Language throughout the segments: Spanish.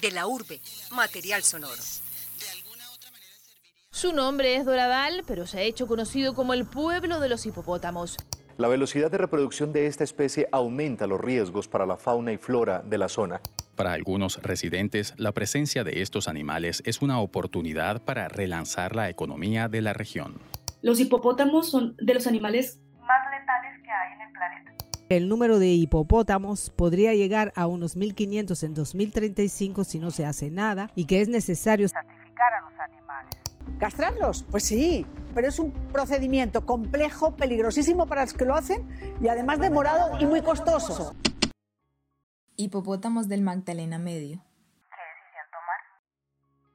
De la urbe, material sonoro. Su nombre es Doradal, pero se ha hecho conocido como el pueblo de los hipopótamos. La velocidad de reproducción de esta especie aumenta los riesgos para la fauna y flora de la zona. Para algunos residentes, la presencia de estos animales es una oportunidad para relanzar la economía de la región. Los hipopótamos son de los animales más letales que hay en el planeta. El número de hipopótamos podría llegar a unos 1.500 en 2035 si no se hace nada y que es necesario sacrificar a los animales. ¿Castrarlos? Pues sí, pero es un procedimiento complejo, peligrosísimo para los que lo hacen y además demorado y muy costoso. Hipopótamos del Magdalena Medio.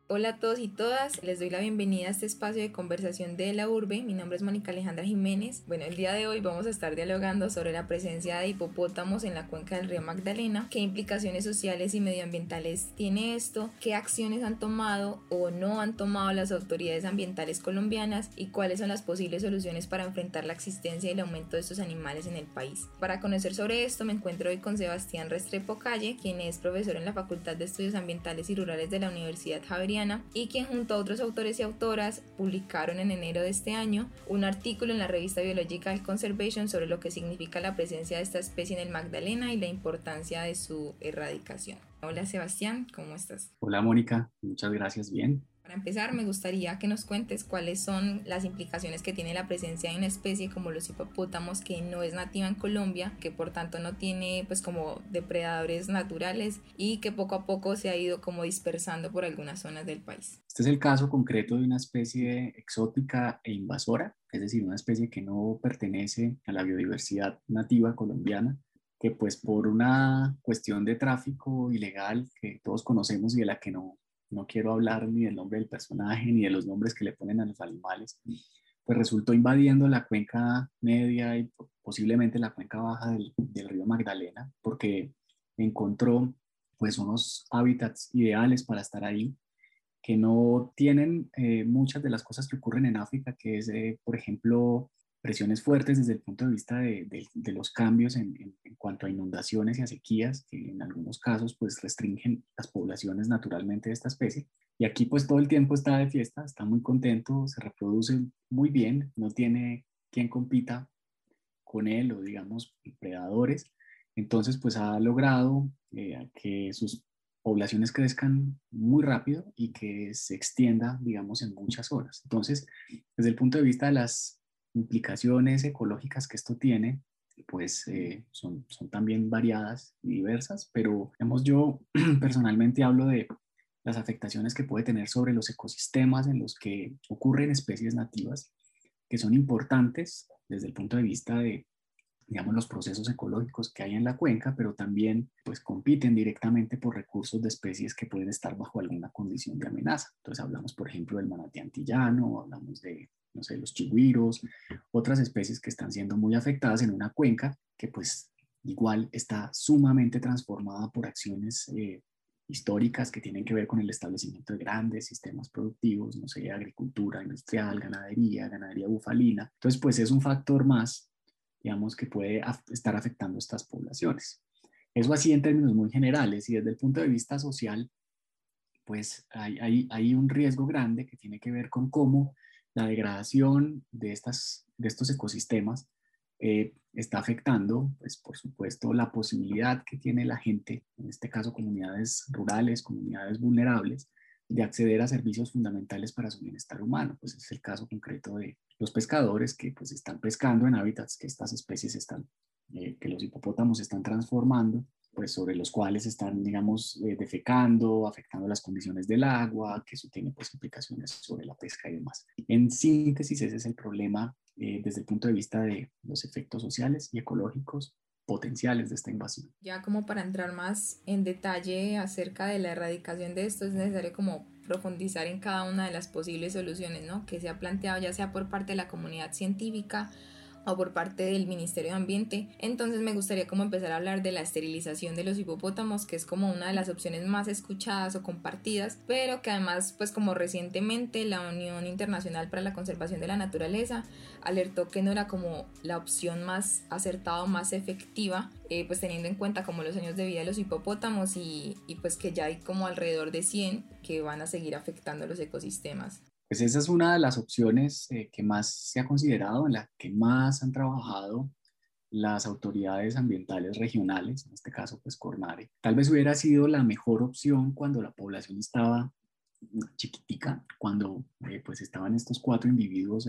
Hola a todos y todas, les doy la bienvenida a este espacio de conversación de la urbe. Mi nombre es Mónica Alejandra Jiménez. Bueno, el día de hoy vamos a estar dialogando sobre la presencia de hipopótamos en la cuenca del río Magdalena, qué implicaciones sociales y medioambientales tiene esto, qué acciones han tomado o no han tomado las autoridades ambientales colombianas y cuáles son las posibles soluciones para enfrentar la existencia y el aumento de estos animales en el país. Para conocer sobre esto me encuentro hoy con Sebastián Restrepo Calle, quien es profesor en la Facultad de Estudios Ambientales y Rurales de la Universidad Javeriana y quien junto a otros autores y autoras publicaron en enero de este año un artículo en la revista Biological Conservation sobre lo que significa la presencia de esta especie en el Magdalena y la importancia de su erradicación. Hola Sebastián, ¿cómo estás? Hola Mónica, muchas gracias, bien. Para empezar, me gustaría que nos cuentes cuáles son las implicaciones que tiene la presencia de una especie como los hipopótamos que no es nativa en Colombia, que por tanto no tiene pues como depredadores naturales y que poco a poco se ha ido como dispersando por algunas zonas del país. Este es el caso concreto de una especie exótica e invasora, es decir, una especie que no pertenece a la biodiversidad nativa colombiana que pues por una cuestión de tráfico ilegal que todos conocemos y de la que no no quiero hablar ni del nombre del personaje ni de los nombres que le ponen a los animales, pues resultó invadiendo la cuenca media y posiblemente la cuenca baja del, río Magdalena, porque encontró pues unos hábitats ideales para estar ahí, que no tienen eh, muchas de las cosas que ocurren en África, que es, eh, por ejemplo, presiones fuertes desde el punto de vista de, los cambios en, cuanto a inundaciones y a sequías, que en algunos casos pues restringen las poblaciones naturalmente de esta especie. Y aquí pues todo el tiempo está de fiesta, está muy contento, se reproduce muy bien, no tiene quien compita con él o digamos predadores. Entonces pues ha logrado eh, que sus poblaciones crezcan muy rápido y que se extienda, digamos, en muchas horas. Entonces, desde el punto de vista de las implicaciones ecológicas que esto tiene, pues eh, son, son también variadas y diversas, pero digamos, yo personalmente hablo de las afectaciones que puede tener sobre los ecosistemas en los que ocurren especies nativas, que son importantes desde el punto de vista de, digamos, los procesos ecológicos que hay en la cuenca, pero también pues compiten directamente por recursos de especies que pueden estar bajo alguna condición de amenaza. Entonces hablamos, por ejemplo, del manatí antillano, hablamos de no sé, los chigüiros, otras especies que están siendo muy afectadas en una cuenca que pues igual está sumamente transformada por acciones eh, históricas que tienen que ver con el establecimiento de grandes sistemas productivos, no sé, agricultura industrial, ganadería, ganadería bufalina. Entonces, pues es un factor más, digamos, que puede estar afectando estas poblaciones. Eso así en términos muy generales y desde el punto de vista social, pues hay un riesgo grande que tiene que ver con cómo la degradación de, estas, de estos ecosistemas eh, está afectando, pues por supuesto, la posibilidad que tiene la gente, en este caso comunidades rurales, comunidades vulnerables, de acceder a servicios fundamentales para su bienestar humano. Pues es el caso concreto de los pescadores que pues están pescando en hábitats que estas especies están, eh, que los hipopótamos están transformando pues sobre los cuales están, digamos, eh, defecando, afectando las condiciones del agua, que eso tiene pues implicaciones sobre la pesca y demás. En síntesis, ese es el problema eh, desde el punto de vista de los efectos sociales y ecológicos potenciales de esta invasión. Ya como para entrar más en detalle acerca de la erradicación de esto, es necesario como profundizar en cada una de las posibles soluciones, ¿no? Que se ha planteado ya sea por parte de la comunidad científica o por parte del Ministerio de Ambiente. Entonces me gustaría como empezar a hablar de la esterilización de los hipopótamos, que es como una de las opciones más escuchadas o compartidas, pero que además pues como recientemente la Unión Internacional para la Conservación de la Naturaleza alertó que no era como la opción más acertada o más efectiva, eh, pues teniendo en cuenta como los años de vida de los hipopótamos y, y pues que ya hay como alrededor de 100 que van a seguir afectando los ecosistemas. Pues esa es una de las opciones eh, que más se ha considerado, en la que más han trabajado las autoridades ambientales regionales, en este caso pues Cornare. Tal vez hubiera sido la mejor opción cuando la población estaba chiquitica, cuando eh, pues estaban estos cuatro individuos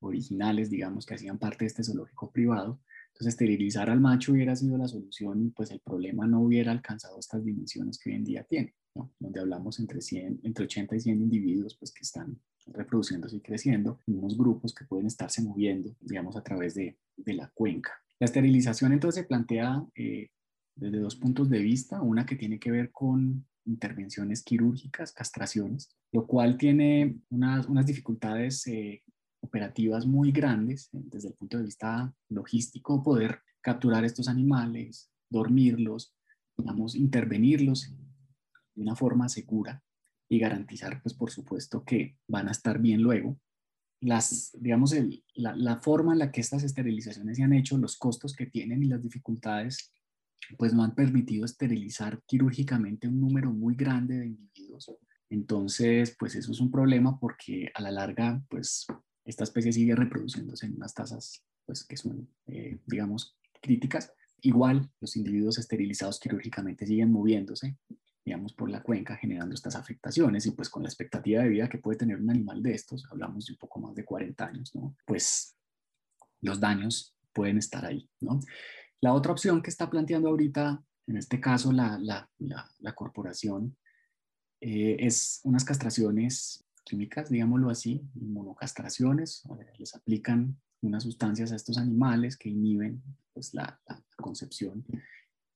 originales, digamos, que hacían parte de este zoológico privado. Entonces esterilizar al macho hubiera sido la solución y pues el problema no hubiera alcanzado estas dimensiones que hoy en día tiene donde hablamos entre, 100, entre 80 y 100 individuos pues, que están reproduciéndose y creciendo en unos grupos que pueden estarse moviendo, digamos, a través de, de la cuenca. La esterilización entonces se plantea eh, desde dos puntos de vista, una que tiene que ver con intervenciones quirúrgicas, castraciones, lo cual tiene unas, unas dificultades eh, operativas muy grandes eh, desde el punto de vista logístico, poder capturar estos animales, dormirlos, digamos, intervenirlos de una forma segura y garantizar, pues por supuesto, que van a estar bien luego. Las, digamos, la, la, forma en la que estas esterilizaciones se han hecho, los costos que tienen y las dificultades, pues no han permitido esterilizar quirúrgicamente un número muy grande de individuos. Entonces, pues eso es un problema porque a la larga, pues esta especie sigue reproduciéndose en unas tasas, pues que son, eh, digamos, críticas. Igual, los individuos esterilizados quirúrgicamente siguen moviéndose digamos, por la cuenca generando estas afectaciones y pues con la expectativa de vida que puede tener un animal de estos, hablamos de un poco más de 40 años, ¿no? Pues los daños pueden estar ahí, ¿no? La otra opción que está planteando ahorita, en este caso la, la, la, corporación, eh, es unas castraciones químicas, digámoslo así, monocastraciones, les aplican unas sustancias a estos animales que inhiben pues, la, la concepción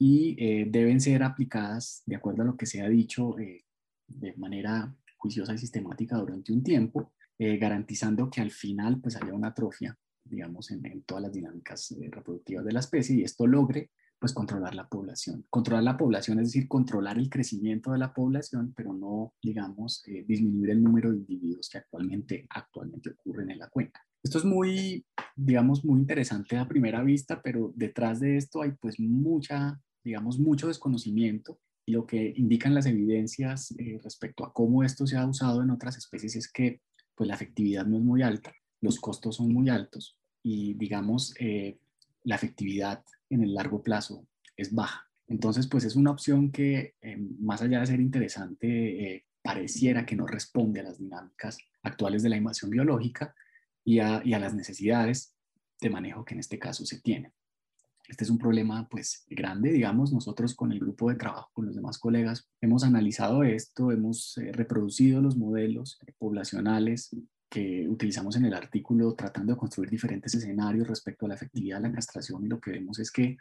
y eh, deben ser aplicadas de acuerdo a lo que se ha dicho eh, de manera juiciosa y sistemática durante un tiempo, eh, garantizando que al final pues haya una atrofia, digamos, en, en todas las dinámicas reproductivas de la especie y esto logre pues controlar la población. Controlar la población es decir, controlar el crecimiento de la población, pero no, digamos, disminuir el número de individuos que actualmente, actualmente ocurren en la cuenca. Esto es muy, digamos, muy interesante a primera vista, pero detrás de esto hay pues mucha digamos, mucho desconocimiento y lo que indican las evidencias eh, respecto a cómo esto se ha usado en otras especies es que pues la efectividad no es muy alta, los costos son muy altos y digamos eh, la efectividad en el largo plazo es baja. Entonces pues es una opción que eh, más allá de ser interesante pareciera que no responde a las dinámicas actuales de la invasión biológica y a, y a las necesidades de manejo que en este caso se tienen. Este es un problema pues grande, digamos, nosotros con el grupo de trabajo, con los demás colegas, hemos analizado esto, hemos eh, reproducido los modelos poblacionales que utilizamos en el artículo tratando de construir diferentes escenarios respecto a la efectividad de la castración y lo que vemos es que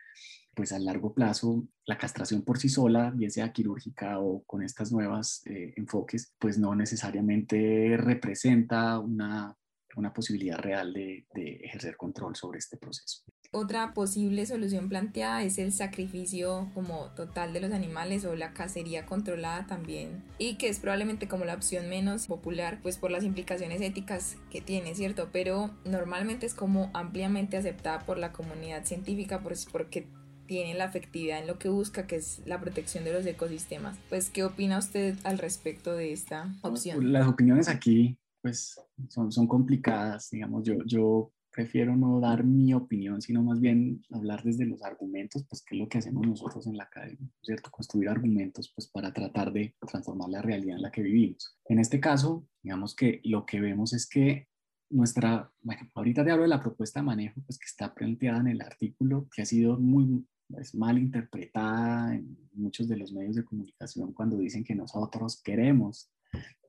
pues a largo plazo la castración por sí sola, bien sea quirúrgica o con estas nuevas eh, enfoques, pues no necesariamente representa una, una posibilidad real de ejercer control sobre este proceso. Otra posible solución planteada es el sacrificio como total de los animales o la cacería controlada también y que es probablemente como la opción menos popular pues por las implicaciones éticas que tiene, ¿cierto? Pero normalmente es como ampliamente aceptada por la comunidad científica pues porque tiene la efectividad en lo que busca, que es la protección de los ecosistemas. Pues, ¿qué opina usted al respecto de esta opción? Las opiniones aquí, pues, son, son complicadas, digamos, yo, yo prefiero no dar mi opinión, sino más bien hablar desde los argumentos, pues qué es lo que hacemos nosotros en la academia, ¿cierto? Construir argumentos, pues para tratar de transformar la realidad en la que vivimos. En este caso, digamos que lo que vemos es que nuestra, bueno, ahorita te hablo de la propuesta de manejo, pues que está planteada en el artículo, que ha sido muy pues, mal interpretada en muchos de los medios de comunicación cuando dicen que nosotros queremos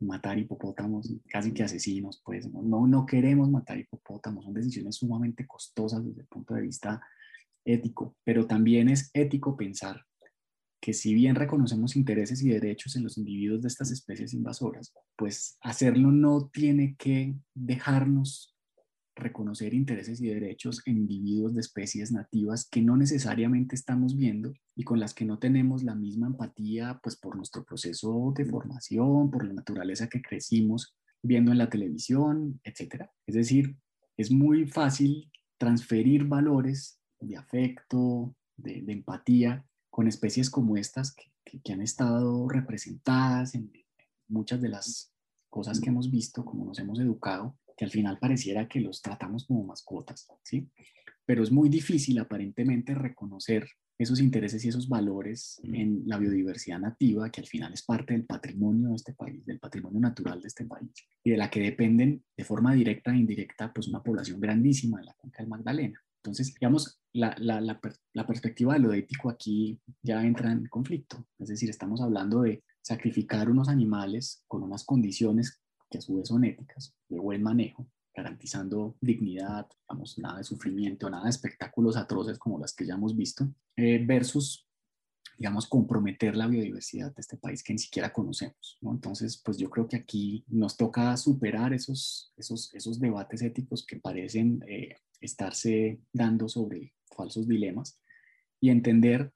matar hipopótamos, casi que asesinos, pues no, no queremos matar hipopótamos, son decisiones sumamente costosas desde el punto de vista ético, pero también es ético pensar que si bien reconocemos intereses y derechos en los individuos de estas especies invasoras, pues hacerlo no tiene que dejarnos reconocer intereses y derechos en individuos de especies nativas que no necesariamente estamos viendo y con las que no tenemos la misma empatía, pues por nuestro proceso de formación, por la naturaleza que crecimos viendo en la televisión, etc. Es decir, es muy fácil transferir valores de afecto, de, empatía con especies como estas que, que han estado representadas en muchas de las cosas que hemos visto, como nos hemos educado, que al final pareciera que los tratamos como mascotas, ¿sí? Pero es muy difícil aparentemente reconocer esos intereses y esos valores en la biodiversidad nativa, que al final es parte del patrimonio de este país, del patrimonio natural de este país, y de la que dependen de forma directa e indirecta, pues una población grandísima de la cuenca del Magdalena. Entonces, digamos, la, la, la, la perspectiva de lo ético aquí ya entra en conflicto. Es decir, estamos hablando de sacrificar unos animales con unas condiciones que a su vez son éticas, de buen manejo, garantizando dignidad, digamos, nada de sufrimiento, nada de espectáculos atroces como las que ya hemos visto, eh, versus, digamos, comprometer la biodiversidad de este país que ni siquiera conocemos. ¿no? Entonces, pues yo creo que aquí nos toca superar esos, esos, esos debates éticos que parecen eh, estarse dando sobre falsos dilemas y entender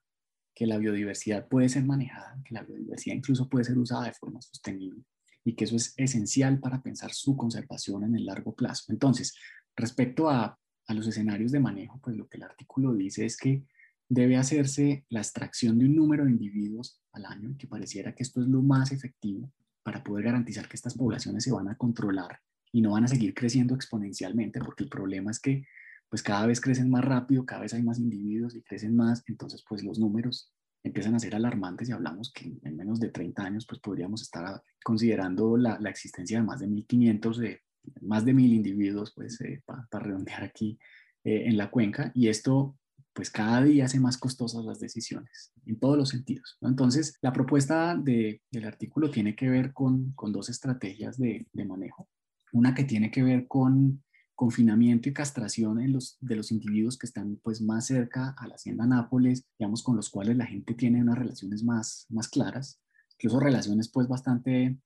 que la biodiversidad puede ser manejada, que la biodiversidad incluso puede ser usada de forma sostenible y que eso es esencial para pensar su conservación en el largo plazo. Entonces, respecto a, a los escenarios de manejo, pues lo que el artículo dice es que debe hacerse la extracción de un número de individuos al año y que pareciera que esto es lo más efectivo para poder garantizar que estas poblaciones se van a controlar y no van a seguir creciendo exponencialmente, porque el problema es que pues cada vez crecen más rápido, cada vez hay más individuos y crecen más, entonces pues los números empiezan a ser alarmantes y hablamos que en menos de 30 años pues podríamos estar considerando la, la existencia de más de 1.500, de, más de 1.000 individuos, pues eh, para redondear aquí eh, en la cuenca y esto pues cada día hace más costosas las decisiones en todos los sentidos. Entonces la propuesta de, del artículo tiene que ver con, con dos estrategias de, de manejo. Una que tiene que ver con confinamiento y castración en los, de los individuos que están pues más cerca a la hacienda Nápoles, digamos, con los cuales la gente tiene unas relaciones más, más claras, incluso relaciones pues bastante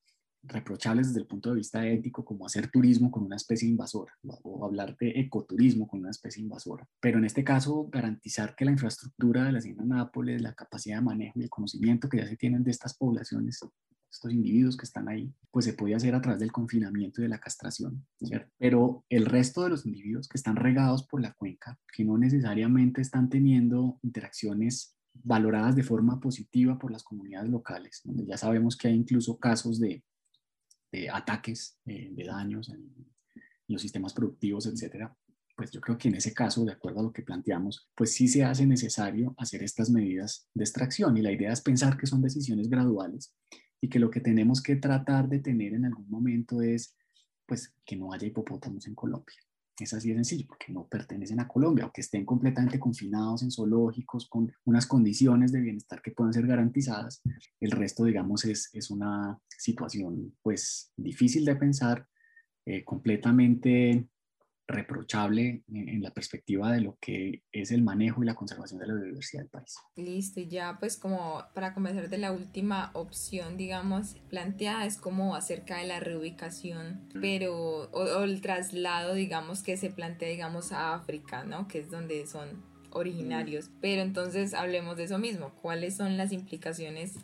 reprochables desde el punto de vista ético, como hacer turismo con una especie invasora o hablar de ecoturismo con una especie invasora. Pero en este caso, garantizar que la infraestructura de la hacienda Nápoles, la capacidad de manejo y el conocimiento que ya se tienen de estas poblaciones estos individuos que están ahí, pues se puede hacer a través del confinamiento y de la castración, ¿cierto? Pero el resto de los individuos que están regados por la cuenca, que no necesariamente están teniendo interacciones valoradas de forma positiva por las comunidades locales, donde ya sabemos que hay incluso casos de, de ataques, eh, de daños en, los sistemas productivos, etcétera, pues yo creo que en ese caso, de acuerdo a lo que planteamos, pues sí se hace necesario hacer estas medidas de extracción y la idea es pensar que son decisiones graduales y que lo que tenemos que tratar de tener en algún momento es pues que no haya hipopótamos en Colombia. Es así de sencillo, porque no pertenecen a Colombia o que estén completamente confinados en zoológicos con unas condiciones de bienestar que puedan ser garantizadas. El resto, digamos, es, es una situación pues difícil de pensar, eh, completamente reprochable en, la perspectiva de lo que es el manejo y la conservación de la biodiversidad del país. Listo, y ya pues como para comenzar de la última opción, digamos, planteada es como acerca de la reubicación, pero, o, el traslado, digamos, que se plantea, digamos, a África, ¿no? Que es donde son originarios. Pero entonces hablemos de eso mismo, ¿cuáles son las implicaciones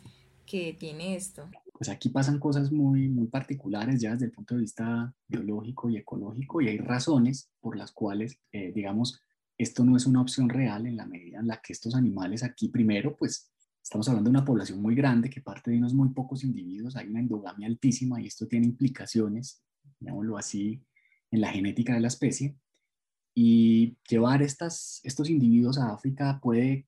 que tiene esto? Pues aquí pasan cosas muy, muy particulares ya desde el punto de vista biológico y ecológico y hay razones por las cuales, eh, digamos, esto no es una opción real en la medida en la que estos animales aquí, primero, pues estamos hablando de una población muy grande que parte de unos muy pocos individuos, hay una endogamia altísima y esto tiene implicaciones, digámoslo así, en la genética de la especie. Y llevar estas, estos individuos a África puede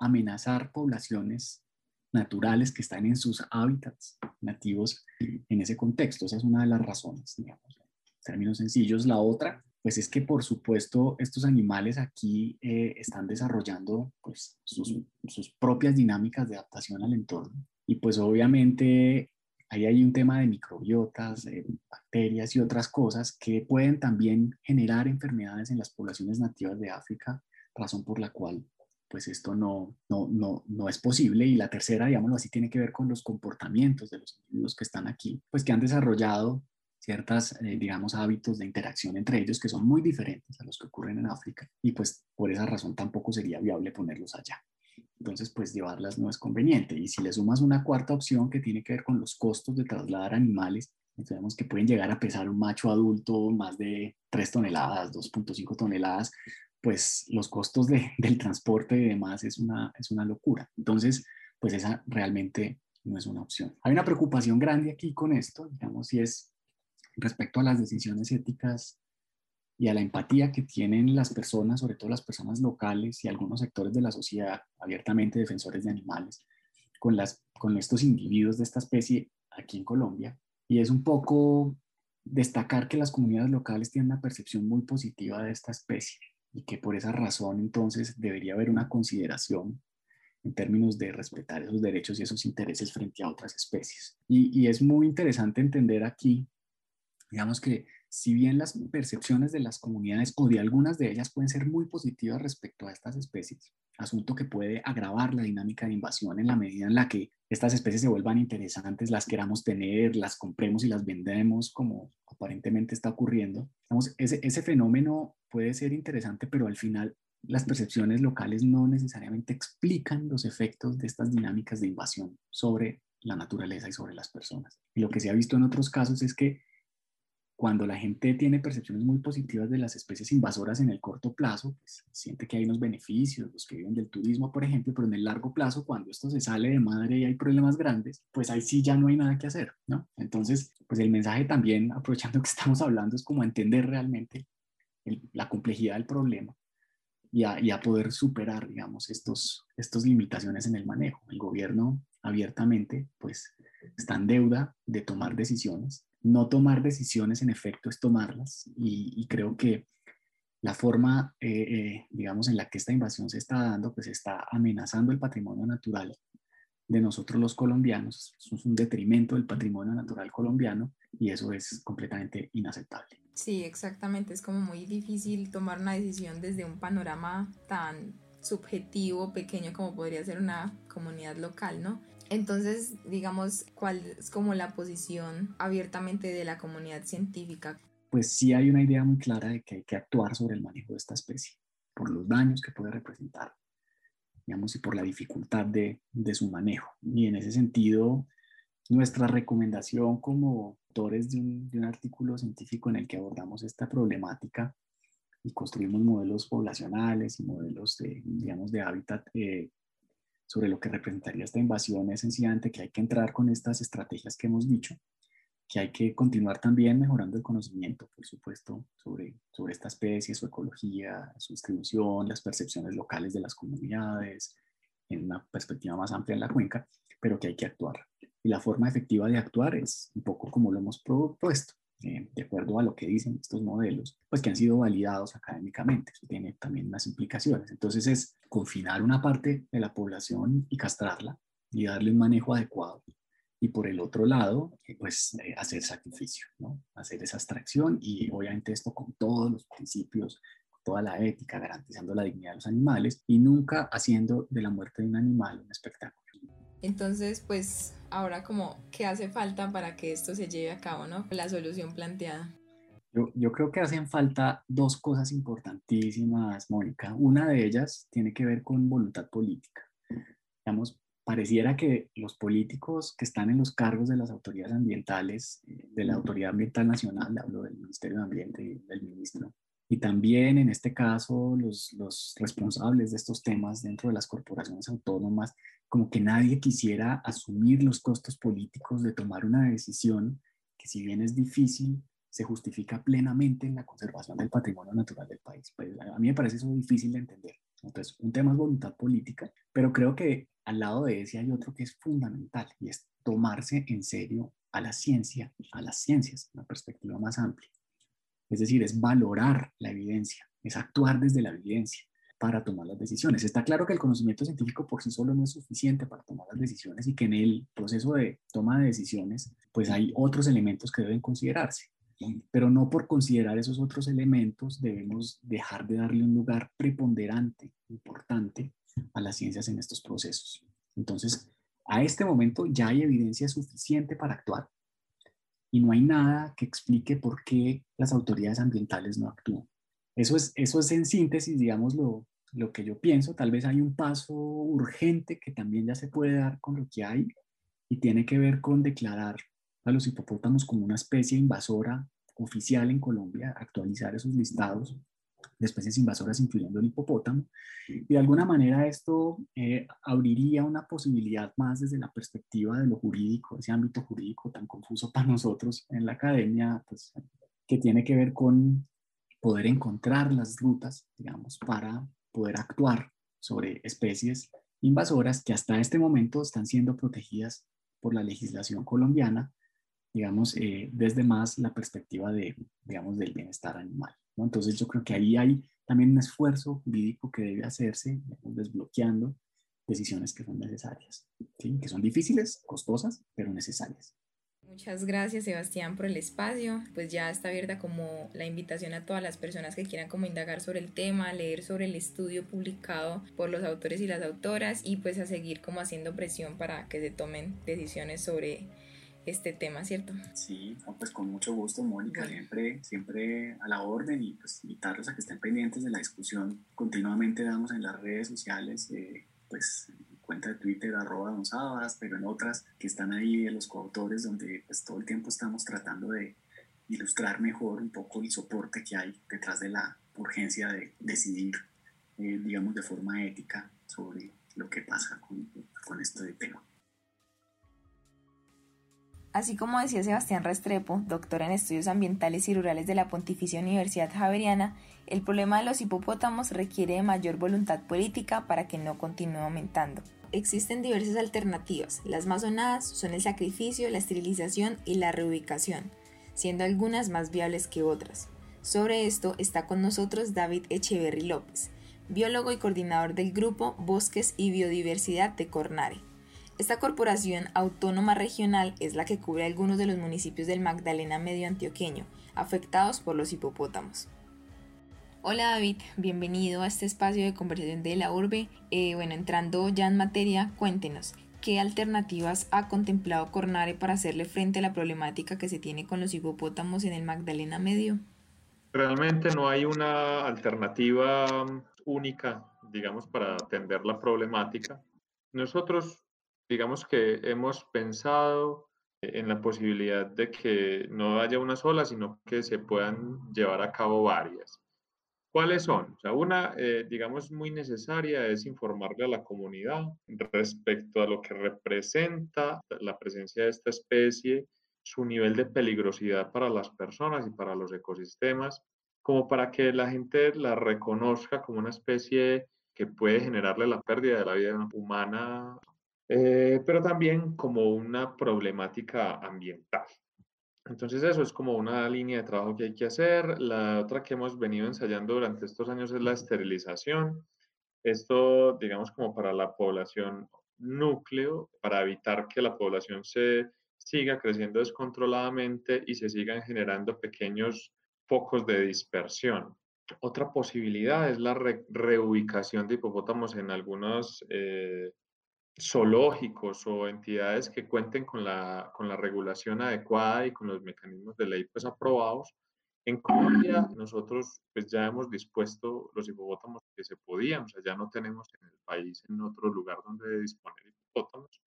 amenazar poblaciones naturales que están en sus hábitats nativos en ese contexto. Esa es una de las razones, digamos, en términos sencillos. La otra, pues es que por supuesto estos animales aquí eh, están desarrollando pues, sus, sus, propias dinámicas de adaptación al entorno. Y pues obviamente ahí hay un tema de microbiotas, bacterias y otras cosas que pueden también generar enfermedades en las poblaciones nativas de África, razón por la cual pues esto no, no, no, no es posible. Y la tercera, digámoslo así, tiene que ver con los comportamientos de los individuos que están aquí, pues que han desarrollado ciertas, eh, digamos, hábitos de interacción entre ellos que son muy diferentes a los que ocurren en África y pues por esa razón tampoco sería viable ponerlos allá. Entonces, pues llevarlas no es conveniente. Y si le sumas una cuarta opción que tiene que ver con los costos de trasladar animales, sabemos que pueden llegar a pesar un macho adulto más de 3 toneladas, 2.5 toneladas, pues los costos de, del transporte y demás es una, es una locura. Entonces, pues esa realmente no es una opción. Hay una preocupación grande aquí con esto, digamos, y es respecto a las decisiones éticas y a la empatía que tienen las personas, sobre todo las personas locales y algunos sectores de la sociedad abiertamente defensores de animales, con, las, con estos individuos de esta especie aquí en Colombia. Y es un poco destacar que las comunidades locales tienen una percepción muy positiva de esta especie y que por esa razón entonces debería haber una consideración en términos de respetar esos derechos y esos intereses frente a otras especies. Y, y es muy interesante entender aquí, digamos que si bien las percepciones de las comunidades o de algunas de ellas pueden ser muy positivas respecto a estas especies, asunto que puede agravar la dinámica de invasión en la medida en la que estas especies se vuelvan interesantes, las queramos tener, las compremos y las vendemos, como aparentemente está ocurriendo. ese, ese fenómeno puede ser interesante, pero al final las percepciones locales no necesariamente explican los efectos de estas dinámicas de invasión sobre la naturaleza y sobre las personas. Y lo que se ha visto en otros casos es que cuando la gente tiene percepciones muy positivas de las especies invasoras en el corto plazo, pues siente que hay unos beneficios, los que viven del turismo, por ejemplo, pero en el largo plazo, cuando esto se sale de madre y hay problemas grandes, pues ahí sí ya no hay nada que hacer, ¿no? Entonces, pues el mensaje también, aprovechando que estamos hablando, es como entender realmente la complejidad del problema y a, y a, poder superar, digamos, estos, estos limitaciones en el manejo. El gobierno abiertamente, pues, está en deuda de tomar decisiones no tomar decisiones en efecto es tomarlas y, creo que la forma, eh, eh, digamos, en la que esta invasión se está dando, pues está amenazando el patrimonio natural de nosotros los colombianos, es un detrimento del patrimonio natural colombiano y eso es completamente inaceptable. Sí, exactamente, es como muy difícil tomar una decisión desde un panorama tan subjetivo, pequeño como podría ser una comunidad local, ¿no? Entonces, digamos, ¿cuál es como la posición abiertamente de la comunidad científica? Pues sí hay una idea muy clara de que hay que actuar sobre el manejo de esta especie, por los daños que puede representar, digamos, y por la dificultad de, su manejo. Y en ese sentido, nuestra recomendación como autores de un, artículo científico en el que abordamos esta problemática y construimos modelos poblacionales y modelos de, digamos, de hábitat eh, sobre lo que representaría esta invasión es sencillamente que hay que entrar con estas estrategias que hemos dicho, que hay que continuar también mejorando el conocimiento, por supuesto, sobre, sobre esta especie, su ecología, su distribución, las percepciones locales de las comunidades, en una perspectiva más amplia en la cuenca, pero que hay que actuar. Y la forma efectiva de actuar es un poco como lo hemos propuesto, eh, de acuerdo a lo que dicen estos modelos, pues que han sido validados académicamente. Eso tiene también unas implicaciones. Entonces es confinar una parte de la población y castrarla y darle un manejo adecuado. Y por el otro lado, eh, pues eh, hacer sacrificio, ¿no? Hacer esa extracción y obviamente esto con todos los principios, toda la ética, garantizando la dignidad de los animales y nunca haciendo de la muerte de un animal un espectáculo. Entonces, pues ahora como, ¿qué hace falta para que esto se lleve a cabo, no? La solución planteada. Yo, yo, creo que hacen falta dos cosas importantísimas, Mónica. Una de ellas tiene que ver con voluntad política. Digamos, pareciera que los políticos que están en los cargos de las autoridades ambientales, eh, de la Autoridad Ambiental Nacional, hablo del Ministerio de Ambiente y del ministro, y también en este caso los, los responsables de estos temas dentro de las corporaciones autónomas, como que nadie quisiera asumir los costos políticos de tomar una decisión que si bien es difícil, se justifica plenamente en la conservación del patrimonio natural del país. Pues a mí me parece eso difícil de entender. Entonces, un tema es voluntad política, pero creo que al lado de ese hay otro que es fundamental y es tomarse en serio a la ciencia, a las ciencias, una perspectiva más amplia. Es decir, es valorar la evidencia, es actuar desde la evidencia para tomar las decisiones. Está claro que el conocimiento científico por sí solo no es suficiente para tomar las decisiones y que en el proceso de toma de decisiones pues hay otros elementos que deben considerarse. Pero no por considerar esos otros elementos debemos dejar de darle un lugar preponderante, importante a las ciencias en estos procesos. Entonces, a este momento ya hay evidencia suficiente para actuar y no hay nada que explique por qué las autoridades ambientales no actúan. Eso es, eso es en síntesis, digamos, lo, lo que yo pienso. Tal vez hay un paso urgente que también ya se puede dar con lo que hay y tiene que ver con declarar a los hipopótamos como una especie invasora oficial en Colombia, actualizar esos listados de especies invasoras, incluyendo el hipopótamo. Y de alguna manera esto eh, abriría una posibilidad más desde la perspectiva de lo jurídico, ese ámbito jurídico tan confuso para nosotros en la academia, pues, que tiene que ver con poder encontrar las rutas, digamos, para poder actuar sobre especies invasoras que hasta este momento están siendo protegidas por la legislación colombiana, digamos, eh, desde más la perspectiva de, digamos, del bienestar animal. Entonces yo creo que ahí hay también un esfuerzo jurídico que debe hacerse, desbloqueando decisiones que son necesarias, que son difíciles, costosas, pero necesarias. Muchas gracias Sebastián por el espacio. Pues ya está abierta como la invitación a todas las personas que quieran como indagar sobre el tema, leer sobre el estudio publicado por los autores y las autoras y pues a seguir como haciendo presión para que se tomen decisiones sobre este tema, ¿cierto? Sí, pues con mucho gusto, Mónica, siempre, siempre a la orden y pues invitarlos a que estén pendientes de la discusión. Continuamente damos en las redes sociales, eh, pues cuenta de Twitter, arroba Don pero en otras que están ahí de los coautores, donde pues todo el tiempo estamos tratando de ilustrar mejor un poco el soporte que hay detrás de la urgencia de decidir, eh, digamos, de forma ética sobre lo que pasa con, con este tema. Así como decía Sebastián Restrepo, doctor en estudios ambientales y rurales de la Pontificia Universidad Javeriana, el problema de los hipopótamos requiere de mayor voluntad política para que no continúe aumentando. Existen diversas alternativas. Las más sonadas son el sacrificio, la esterilización y la reubicación, siendo algunas más viables que otras. Sobre esto está con nosotros David Echeverry López, biólogo y coordinador del grupo Bosques y Biodiversidad de Cornare. Esta corporación autónoma regional es la que cubre algunos de los municipios del Magdalena Medio Antioqueño, afectados por los hipopótamos. Hola David, bienvenido a este espacio de conversación de la urbe. Eh, bueno, entrando ya en materia, cuéntenos, ¿qué alternativas ha contemplado Cornare para hacerle frente a la problemática que se tiene con los hipopótamos en el Magdalena Medio? Realmente no hay una alternativa única, digamos, para atender la problemática. Nosotros digamos que hemos pensado en la posibilidad de que no haya una sola, sino que se puedan llevar a cabo varias. ¿Cuáles son? O sea, una, eh, digamos, muy necesaria es informarle a la comunidad respecto a lo que representa la presencia de esta especie, su nivel de peligrosidad para las personas y para los ecosistemas, como para que la gente la reconozca como una especie que puede generarle la pérdida de la vida humana eh, pero también como una problemática ambiental. Entonces eso es como una línea de trabajo que hay que hacer. La otra que hemos venido ensayando durante estos años es la esterilización. Esto, digamos, como para la población núcleo, para evitar que la población se siga creciendo descontroladamente y se sigan generando pequeños focos de dispersión. Otra posibilidad es la reubicación de hipopótamos en algunos eh, zoológicos o entidades que cuenten con la, con la regulación adecuada y con los mecanismos de ley pues aprobados. En Colombia nosotros pues ya hemos dispuesto los hipopótamos que se podían, o sea, ya no tenemos en el país en otro lugar donde disponer hipopótamos.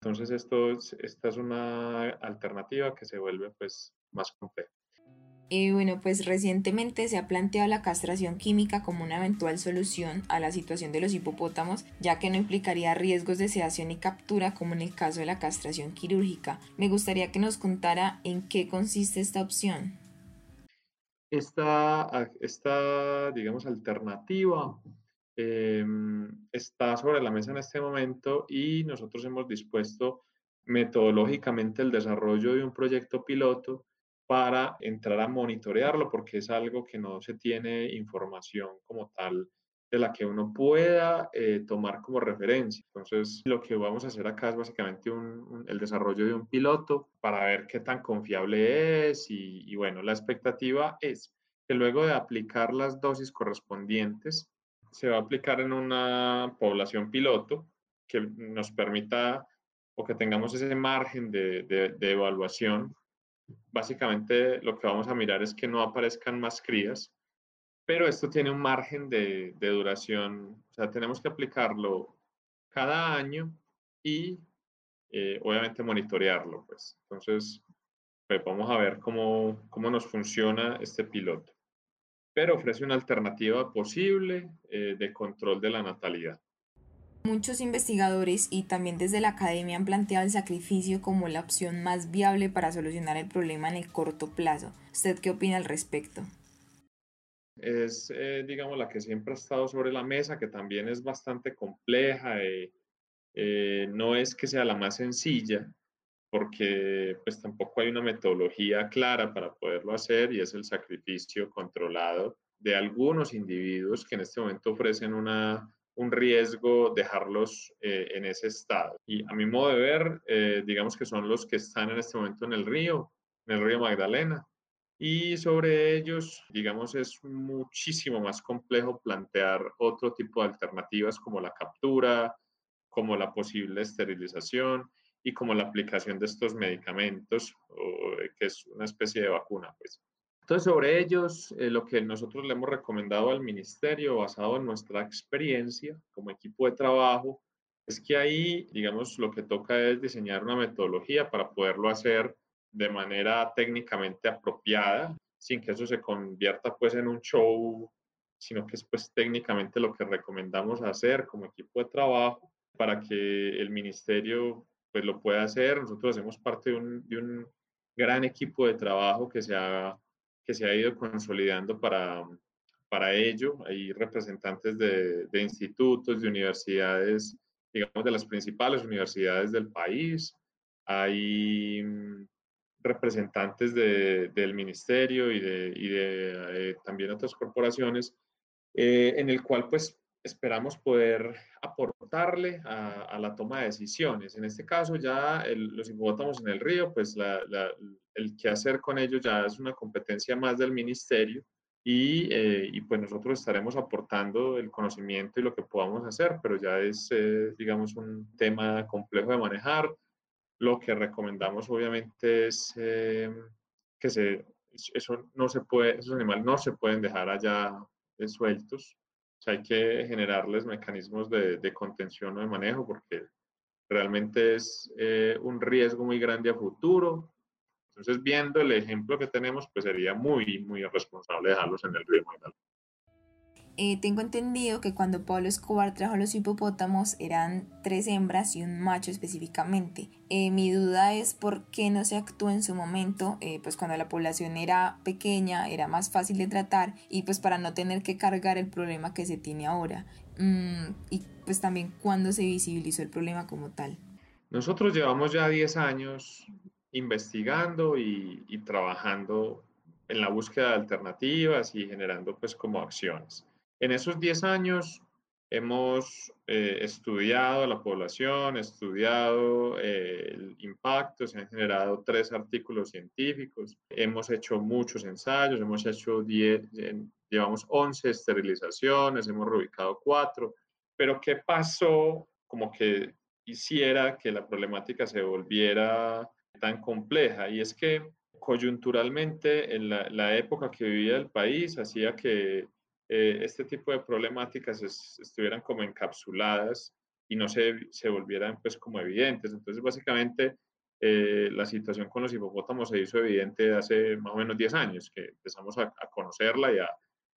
Entonces esto esta es una alternativa que se vuelve pues más compleja. Y bueno, pues recientemente se ha planteado la castración química como una eventual solución a la situación de los hipopótamos, ya que no implicaría riesgos de sedación y captura como en el caso de la castración quirúrgica. Me gustaría que nos contara en qué consiste esta opción. Esta, esta digamos, alternativa em, está sobre la mesa en este momento y nosotros hemos dispuesto metodológicamente el desarrollo de un proyecto piloto para entrar a monitorearlo porque es algo que no se tiene información como tal de la que uno pueda eh, tomar como referencia. Entonces, lo que vamos a hacer acá es básicamente el desarrollo de un piloto para ver qué tan confiable es y, bueno, la expectativa es que luego de aplicar las dosis correspondientes, se va a aplicar en una población piloto que nos permita o que tengamos ese margen de, de evaluación básicamente lo que vamos a mirar es que no aparezcan más crías, pero esto tiene un margen de, duración, o sea, tenemos que aplicarlo cada año y eh, obviamente monitorearlo, pues. Entonces, pues vamos a ver cómo, cómo nos funciona este piloto. Pero ofrece una alternativa posible eh, de control de la natalidad. Muchos investigadores y también desde la academia han planteado el sacrificio como la opción más viable para solucionar el problema en el corto plazo. ¿Usted qué opina al respecto? Es, eh, digamos, la que siempre ha estado sobre la mesa, que también es bastante compleja. Eh, eh, no es que sea la más sencilla, porque pues tampoco hay una metodología clara para poderlo hacer y es el sacrificio controlado de algunos individuos que en este momento ofrecen una, un riesgo dejarlos eh, en ese estado. Y a mi modo de ver, eh, digamos que son los que están en este momento en el río, en el río Magdalena. Y sobre ellos, digamos, es muchísimo más complejo plantear otro tipo de alternativas como la captura, como la posible esterilización y como la aplicación de estos medicamentos, que es una especie de vacuna. Pues. Entonces, sobre ellos, eh, lo que nosotros le hemos recomendado al ministerio, basado en nuestra experiencia como equipo de trabajo, es que ahí, digamos, lo que toca es diseñar una metodología para poderlo hacer de manera técnicamente apropiada, sin que eso se convierta pues en un show, sino que es pues técnicamente lo que recomendamos hacer como equipo de trabajo para que el ministerio pues lo pueda hacer. Nosotros hacemos parte de un, de un gran equipo de trabajo que se ha, que se ha ido consolidando para, para ello. Hay representantes de, de, institutos, de universidades, digamos, de las principales universidades del país. Hay mm, representantes de, del ministerio y de, y de eh, también otras corporaciones, eh, en el cual pues esperamos poder aportarle a, la toma de decisiones. En este caso ya los hipopótamos en el río, pues el qué hacer con ellos ya es una competencia más del ministerio y, eh, y, pues nosotros estaremos aportando el conocimiento y lo que podamos hacer, pero ya es, eh, digamos, un tema complejo de manejar. Lo que recomendamos obviamente es eh, que se, eso no se puede, esos animales no se pueden dejar allá sueltos, hay que generarles mecanismos de, contención o de manejo porque realmente es eh, un riesgo muy grande a futuro. Entonces, viendo el ejemplo que tenemos, pues sería muy, muy irresponsable dejarlos en el río Magdalena. Eh, tengo entendido que cuando Pablo Escobar trajo los hipopótamos eran tres hembras y un macho específicamente. Eh, mi duda es por qué no se actuó en su momento, eh, pues cuando la población era pequeña, era más fácil de tratar y pues para no tener que cargar el problema que se tiene ahora. Mm, y pues también cuando se visibilizó el problema como tal. Nosotros llevamos ya 10 años investigando y, y trabajando en la búsqueda de alternativas y generando pues como acciones. En esos 10 años hemos eh, estudiado la población, estudiado eh, el impacto, se han generado tres artículos científicos, hemos hecho muchos ensayos, hemos hecho 10, llevamos 11 esterilizaciones, hemos reubicado 4, pero ¿qué pasó como que hiciera que la problemática se volviera tan compleja? Y es que coyunturalmente en la, la época que vivía el país hacía que eh, este tipo de problemáticas estuvieran como encapsuladas y no se, se, volvieran pues como evidentes. Entonces, básicamente, eh, la situación con los hipopótamos se hizo evidente hace más o menos 10 años, que empezamos a, conocerla y a,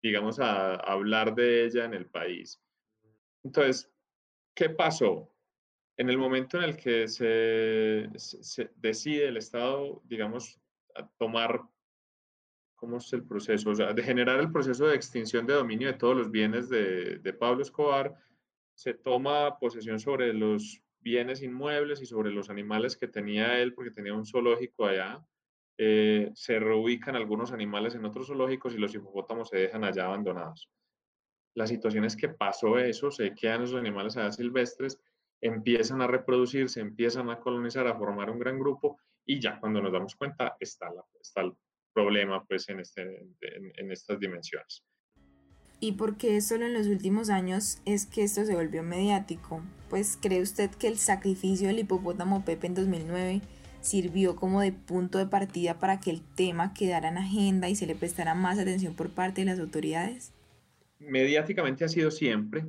digamos, a, hablar de ella en el país. Entonces, ¿qué pasó? En el momento en el que se, se decide el Estado, digamos, a tomar el proceso, de generar el proceso de extinción de dominio de todos los bienes de, de Pablo Escobar, se toma posesión sobre los bienes inmuebles y sobre los animales que tenía él, porque tenía un zoológico allá. Eh, se reubican algunos animales en otros zoológicos y los hipopótamos se dejan allá abandonados. La situación es que pasó eso, se quedan esos animales allá silvestres, empiezan a reproducirse, empiezan a colonizar, a formar un gran grupo y ya cuando nos damos cuenta está, la, está problema pues en, este, en, estas dimensiones. ¿Y por qué solo en los últimos años es que esto se volvió mediático? Pues cree usted que el sacrificio del hipopótamo Pepe en 2009 sirvió como de punto de partida para que el tema quedara en agenda y se le prestara más atención por parte de las autoridades? Mediáticamente ha sido siempre,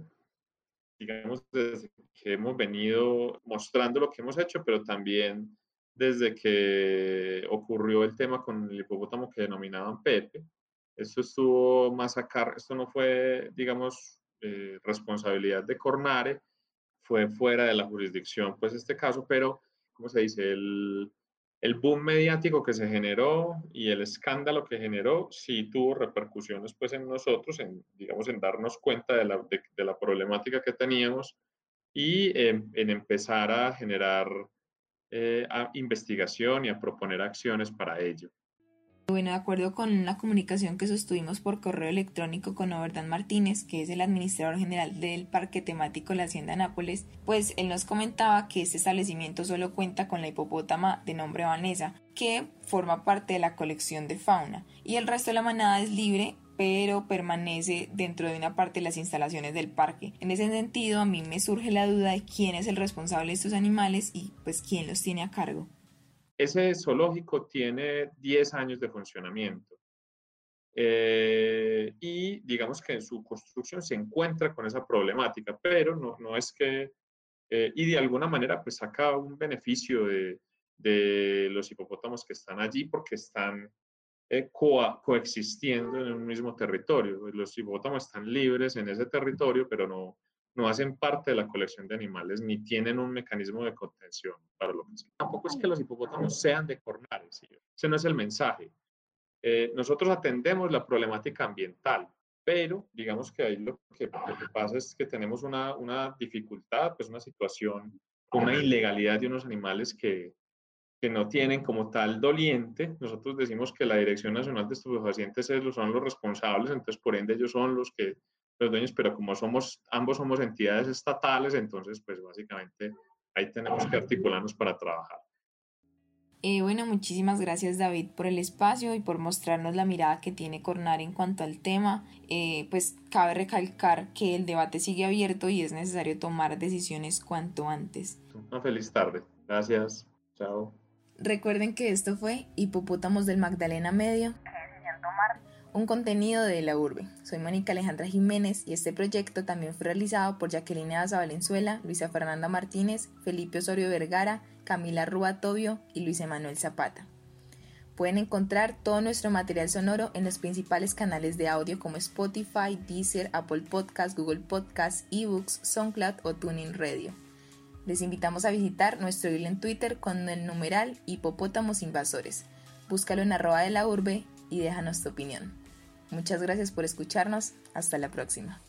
digamos, desde que hemos venido mostrando lo que hemos hecho, pero también desde que ocurrió el tema con el hipopótamo que denominaban Pepe. Esto estuvo más acá, esto no fue, digamos, eh, responsabilidad de Cornare, fue fuera de la jurisdicción, pues este caso, pero, ¿cómo se dice? El, el boom mediático que se generó y el escándalo que generó sí tuvo repercusiones pues en nosotros, en, digamos, en darnos cuenta de la, de, la problemática que teníamos y en empezar a generar eh, investigación y a proponer acciones para ello. Bueno, de acuerdo con la comunicación que sostuvimos por correo electrónico con Overdan Martínez, que es el administrador general del Parque Temático La Hacienda Nápoles, pues él nos comentaba que este establecimiento solo cuenta con la hipopótama de nombre Vanessa, que forma parte de la colección de fauna, y el resto de la manada es libre pero permanece dentro de una parte de las instalaciones del parque. En ese sentido, a mí me surge la duda de quién es el responsable de estos animales y pues quién los tiene a cargo. Ese zoológico tiene 10 años de funcionamiento. Eh, y digamos que en su construcción se encuentra con esa problemática, pero no, no es que, eh, y de alguna manera pues saca un beneficio de, de los hipopótamos que están allí porque están eh, coexistiendo en un mismo territorio. Los hipopótamos están libres en ese territorio, pero no, no hacen parte de la colección de animales ni tienen un mecanismo de contención para lo que sea. Tampoco es que los hipopótamos sean de cornales, ese no es el mensaje. Eh, nosotros atendemos la problemática ambiental, pero digamos que ahí lo que, pasa es que tenemos una, una dificultad, pues una situación, una ilegalidad de unos animales que, que no tienen como tal doliente. Nosotros decimos que la Dirección Nacional de Estupefacientes son los responsables, entonces por ende ellos son los que los dueños, pero como somos, ambos somos entidades estatales, entonces pues básicamente ahí tenemos que articularnos para trabajar. Eh, bueno, muchísimas gracias David por el espacio y por mostrarnos la mirada que tiene Cornar en cuanto al tema. Eh, pues cabe recalcar que el debate sigue abierto y es necesario tomar decisiones cuanto antes. Una feliz tarde. Gracias. Chao. Recuerden que esto fue Hipopótamos del Magdalena Medio un contenido de la urbe. Soy Mónica Alejandra Jiménez y este proyecto también fue realizado por Jacqueline Aza Valenzuela, Luisa Fernanda Martínez, Felipe Osorio Vergara, Camila Rúa Tobio y Luis Emanuel Zapata. Pueden encontrar todo nuestro material sonoro en los principales canales de audio como Spotify, Deezer, Apple Podcasts, Google Podcasts, eBooks, SoundCloud o Tuning Radio. Les invitamos a visitar nuestro hilo en Twitter con el numeral Hipopótamos Invasores. Búscalo en arroba de la urbe y déjanos tu opinión. Muchas gracias por escucharnos. Hasta la próxima.